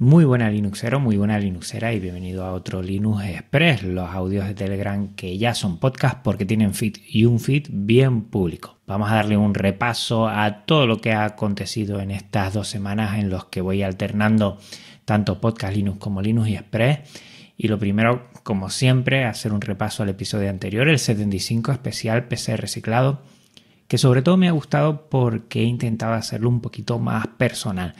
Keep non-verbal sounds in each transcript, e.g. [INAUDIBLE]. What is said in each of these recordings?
Muy buena Linuxero, muy buena Linuxera y bienvenido a otro Linux Express, los audios de Telegram que ya son podcast porque tienen feed y un feed bien público. Vamos a darle un repaso a todo lo que ha acontecido en estas dos semanas en los que voy alternando tanto podcast Linux como Linux y Express. Y lo primero, como siempre, hacer un repaso al episodio anterior, el 75 especial PC reciclado que sobre todo me ha gustado porque he intentado hacerlo un poquito más personal.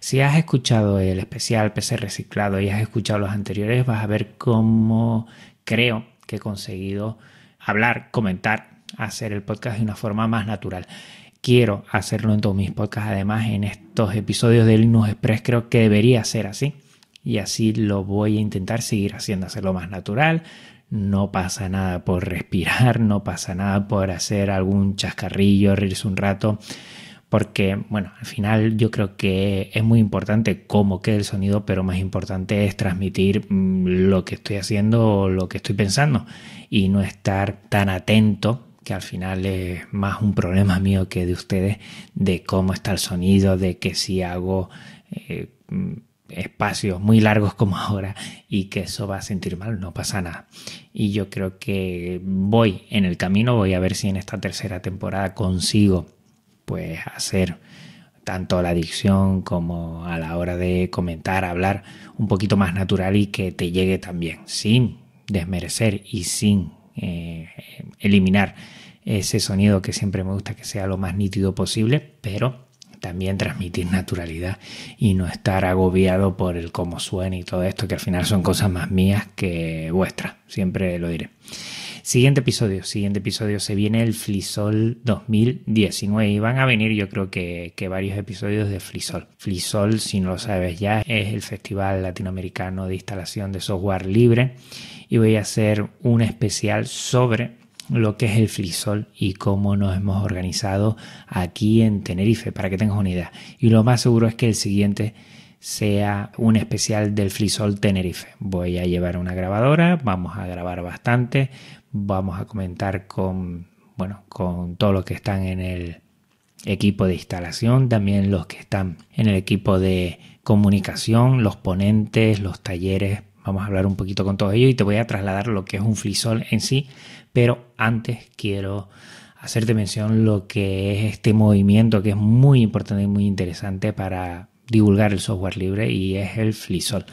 Si has escuchado el especial PC Reciclado y has escuchado los anteriores, vas a ver cómo creo que he conseguido hablar, comentar, hacer el podcast de una forma más natural. Quiero hacerlo en todos mis podcasts, además en estos episodios de Linux Express creo que debería ser así y así lo voy a intentar seguir haciendo, hacerlo más natural, no pasa nada por respirar, no pasa nada por hacer algún chascarrillo, reírse un rato, porque, bueno, al final yo creo que es muy importante cómo quede el sonido, pero más importante es transmitir mm, lo que estoy haciendo o lo que estoy pensando y no estar tan atento que al final es más un problema mío que de ustedes, de cómo está el sonido, de que si hago eh, espacios muy largos como ahora y que eso va a sentir mal, no pasa nada. Y yo creo que voy en el camino, voy a ver si en esta tercera temporada consigo pues hacer tanto la dicción como a la hora de comentar, hablar un poquito más natural y que te llegue también, sin desmerecer y sin eh, eliminar ese sonido que siempre me gusta que sea lo más nítido posible, pero también transmitir naturalidad y no estar agobiado por el cómo suena y todo esto, que al final son cosas más mías que vuestras, siempre lo diré. Siguiente episodio, siguiente episodio, se viene el Flisol 2019 y van a venir yo creo que, que varios episodios de Flisol. Flisol, si no lo sabes ya, es el Festival Latinoamericano de Instalación de Software Libre y voy a hacer un especial sobre lo que es el flisol y cómo nos hemos organizado aquí en Tenerife, para que tengas una idea. Y lo más seguro es que el siguiente sea un especial del flisol Tenerife. Voy a llevar una grabadora, vamos a grabar bastante, vamos a comentar con, bueno, con todos los que están en el equipo de instalación, también los que están en el equipo de comunicación, los ponentes, los talleres. Vamos a hablar un poquito con todo ello y te voy a trasladar lo que es un flisol en sí pero antes quiero hacerte mención lo que es este movimiento que es muy importante y muy interesante para divulgar el software libre y es el FliSol.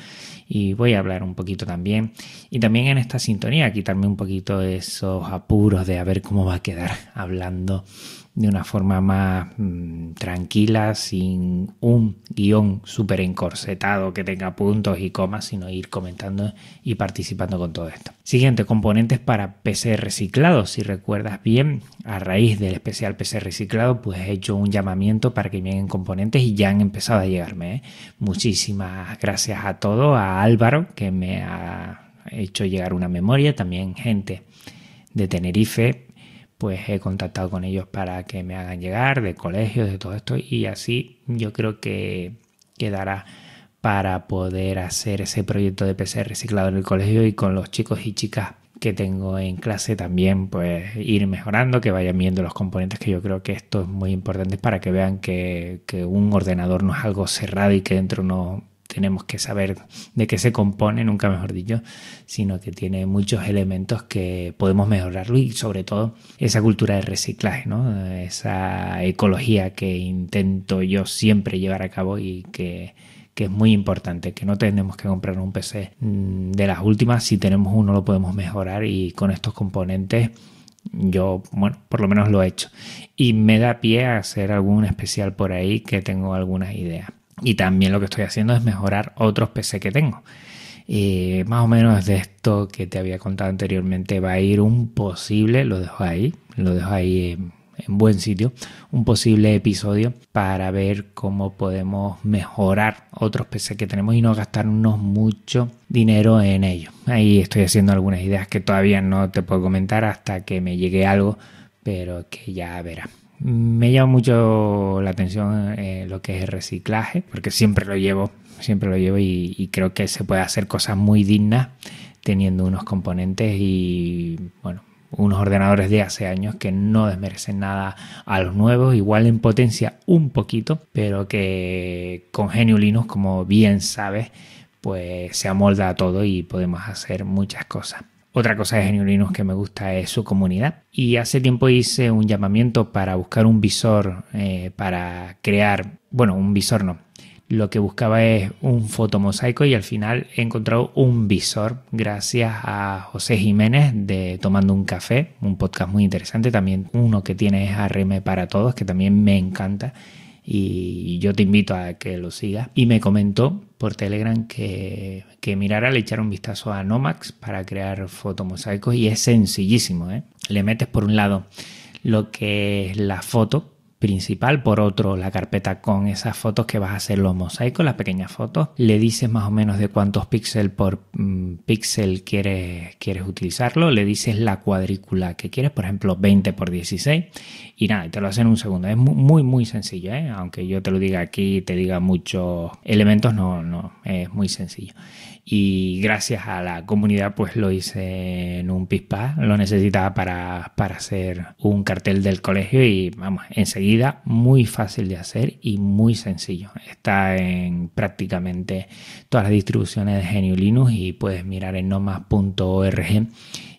Y voy a hablar un poquito también. Y también en esta sintonía, quitarme un poquito esos apuros de a ver cómo va a quedar [LAUGHS] hablando de una forma más mm, tranquila, sin un guion súper encorsetado que tenga puntos y comas, sino ir comentando y participando con todo esto. Siguiente, componentes para PC reciclado. Si recuerdas bien, a raíz del especial PC reciclado, pues he hecho un llamamiento para que lleguen componentes y ya han empezado a llegarme. ¿eh? Muchísimas gracias a todos, a Álvaro, que me ha hecho llegar una memoria, también gente de Tenerife pues he contactado con ellos para que me hagan llegar de colegios, de todo esto y así yo creo que quedará para poder hacer ese proyecto de PC reciclado en el colegio y con los chicos y chicas que tengo en clase también pues ir mejorando, que vayan viendo los componentes que yo creo que esto es muy importante para que vean que, que un ordenador no es algo cerrado y que dentro no tenemos que saber de qué se compone, nunca mejor dicho, sino que tiene muchos elementos que podemos mejorarlo y sobre todo esa cultura de reciclaje, ¿no? esa ecología que intento yo siempre llevar a cabo y que, que es muy importante, que no tenemos que comprar un PC mm, de las últimas, si tenemos uno lo podemos mejorar y con estos componentes yo, bueno, por lo menos lo he hecho. Y me da pie a hacer algún especial por ahí que tengo algunas ideas. Y también lo que estoy haciendo es mejorar otros PC que tengo. Más o menos de esto que te había contado anteriormente va a ir un posible, lo dejo ahí, lo dejo ahí en, buen sitio, un posible episodio para ver cómo podemos mejorar otros PC que tenemos y no gastarnos mucho dinero en ello. Ahí estoy haciendo algunas ideas que todavía no te puedo comentar hasta que me llegue algo, pero que ya verás. Me llama mucho la atención eh, lo que es el reciclaje, porque siempre lo llevo, siempre lo llevo y, creo que se puede hacer cosas muy dignas teniendo unos componentes y bueno, unos ordenadores de hace años que no desmerecen nada a los nuevos, igual en potencia un poquito, pero que con GNU Linux, como bien sabes, pues se amolda a todo y podemos hacer muchas cosas. Otra cosa de GNU Linux que me gusta es su comunidad. Y hace tiempo hice un llamamiento para buscar un visor eh, para crear, bueno, un visor no, lo que buscaba es un fotomosaico y al final he encontrado un visor gracias a José Jiménez de Tomando un Café, un podcast muy interesante, también uno que tiene es ARM para todos, que también me encanta y yo te invito a que lo sigas. Y me comentó por Telegram que, que mirara, le echara un vistazo a Nomax para crear fotomosaicos y es sencillísimo. ¿eh? Le metes por un lado lo que es la foto, principal, por otro la carpeta con esas fotos que vas a hacer los mosaicos, las pequeñas fotos, le dices más o menos de cuántos píxeles por mm, píxel quieres, quieres utilizarlo, le dices la cuadrícula que quieres, por ejemplo 20 por 16 y nada, te lo hacen en un segundo, es muy muy sencillo, ¿eh? aunque yo te lo diga aquí, te diga muchos elementos, no, no, es muy sencillo y gracias a la comunidad pues lo hice en un pispa, lo necesitaba para, para hacer un cartel del colegio y vamos, enseguida muy fácil de hacer y muy sencillo. Está en prácticamente todas las distribuciones de GNU Linux y puedes mirar en nomas.org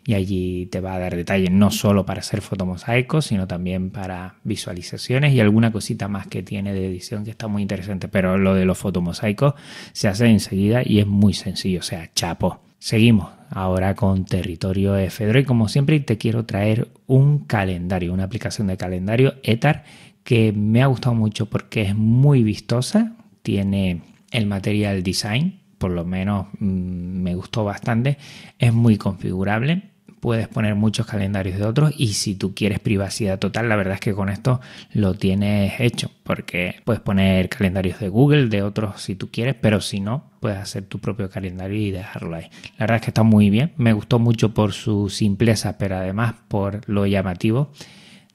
y allí te va a dar detalles no solo para hacer fotomosaicos, sino también para visualizaciones y alguna cosita más que tiene de edición que está muy interesante. Pero lo de los fotomosaicos se hace enseguida y es muy sencillo, o sea, chapo. Seguimos ahora con territorio Fedro y como siempre te quiero traer un calendario, una aplicación de calendario ETAR que me ha gustado mucho porque es muy vistosa, tiene el material design, por lo menos mm, me gustó bastante, es muy configurable puedes poner muchos calendarios de otros y si tú quieres privacidad total, la verdad es que con esto lo tienes hecho, porque puedes poner calendarios de Google, de otros si tú quieres, pero si no, puedes hacer tu propio calendario y dejarlo ahí. La verdad es que está muy bien, me gustó mucho por su simpleza, pero además por lo llamativo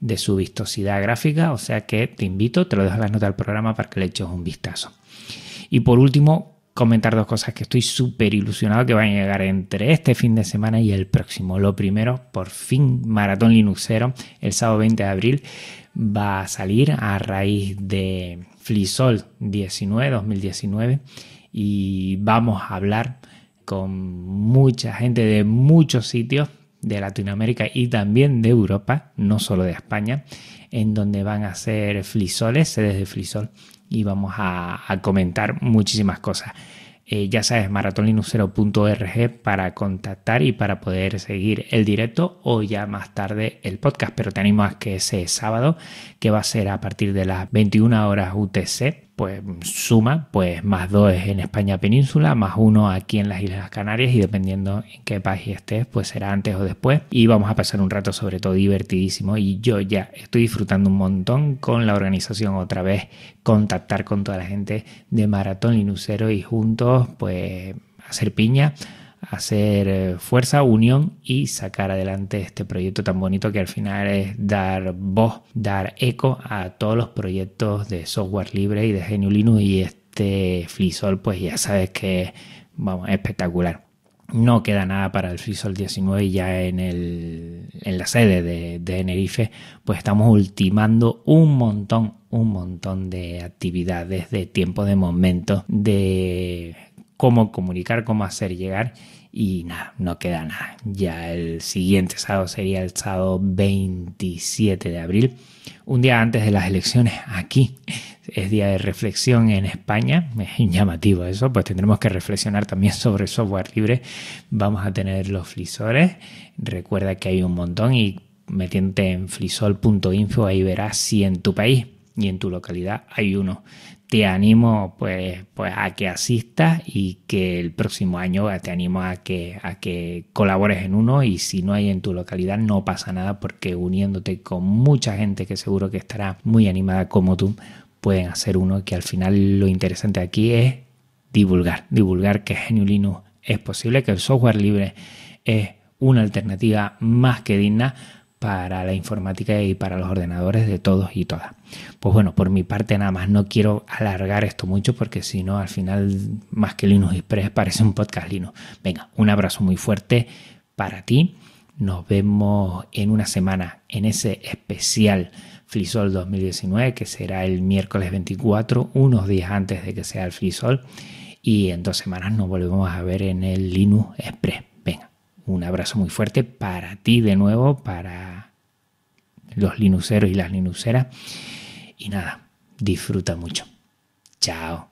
de su vistosidad gráfica, o sea que te invito, te lo dejo en las notas del programa para que le eches un vistazo. Y por último, comentar dos cosas que estoy súper ilusionado que van a llegar entre este fin de semana y el próximo. Lo primero, por fin, Maratón Linuxero, el sábado 20 de abril, va a salir a raíz de Flisol 19, 2019 y vamos a hablar con mucha gente de muchos sitios de Latinoamérica y también de Europa, no solo de España, en donde van a ser Flisoles, sedes de Flisol y vamos a, comentar muchísimas cosas. Eh, ya sabes, maratonlinuxero.org para contactar y para poder seguir el directo o ya más tarde el podcast. Pero te animo a que ese sábado, que va a ser a partir de las 21 horas UTC, pues suma, pues más dos en España península, más uno aquí en las Islas Canarias y dependiendo en qué país estés, pues será antes o después. Y vamos a pasar un rato sobre todo divertidísimo y yo ya estoy disfrutando un montón con la organización otra vez, contactar con toda la gente de Maratón Linucero y juntos pues hacer piña hacer eh, fuerza, unión y sacar adelante este proyecto tan bonito que al final es dar voz, dar eco a todos los proyectos de software libre y de GNU Linux y este FreeSol pues ya sabes que vamos, espectacular. No queda nada para el FreeSol 19 ya en, el, en la sede de, de pues estamos ultimando un montón, un montón de actividades, de tiempo, de momento, de cómo comunicar, cómo hacer llegar y nada, no queda nada. Ya el siguiente sábado sería el sábado 27 de abril, un día antes de las elecciones aquí. Es día de reflexión en España, es llamativo eso, pues tendremos que reflexionar también sobre software libre. Vamos a tener los flisores, recuerda que hay un montón y metiéndote en flisol.info ahí verás si en tu país y en tu localidad hay uno. Te animo pues, pues a que asistas y que el próximo año te animo a que, a que colabores en uno y si no hay en tu localidad no pasa nada porque uniéndote con mucha gente que seguro que estará muy animada como tú pueden hacer uno que al final lo interesante aquí es divulgar, divulgar que GNU Linux es posible, que el software libre es una alternativa más que digna para la informática y para los ordenadores de todos y todas. Pues bueno, por mi parte nada más, no quiero alargar esto mucho porque si no al final más que Linux Express parece un podcast Linux. Venga, un abrazo muy fuerte para ti. Nos vemos en una semana en ese especial Flisol 2019 que será el miércoles 24, unos días antes de que sea el Flisol. Y en dos semanas nos volvemos a ver en el Linux Express. Un abrazo muy fuerte para ti de nuevo, para los linuxeros y las linuxeras. Y nada, disfruta mucho. Chao.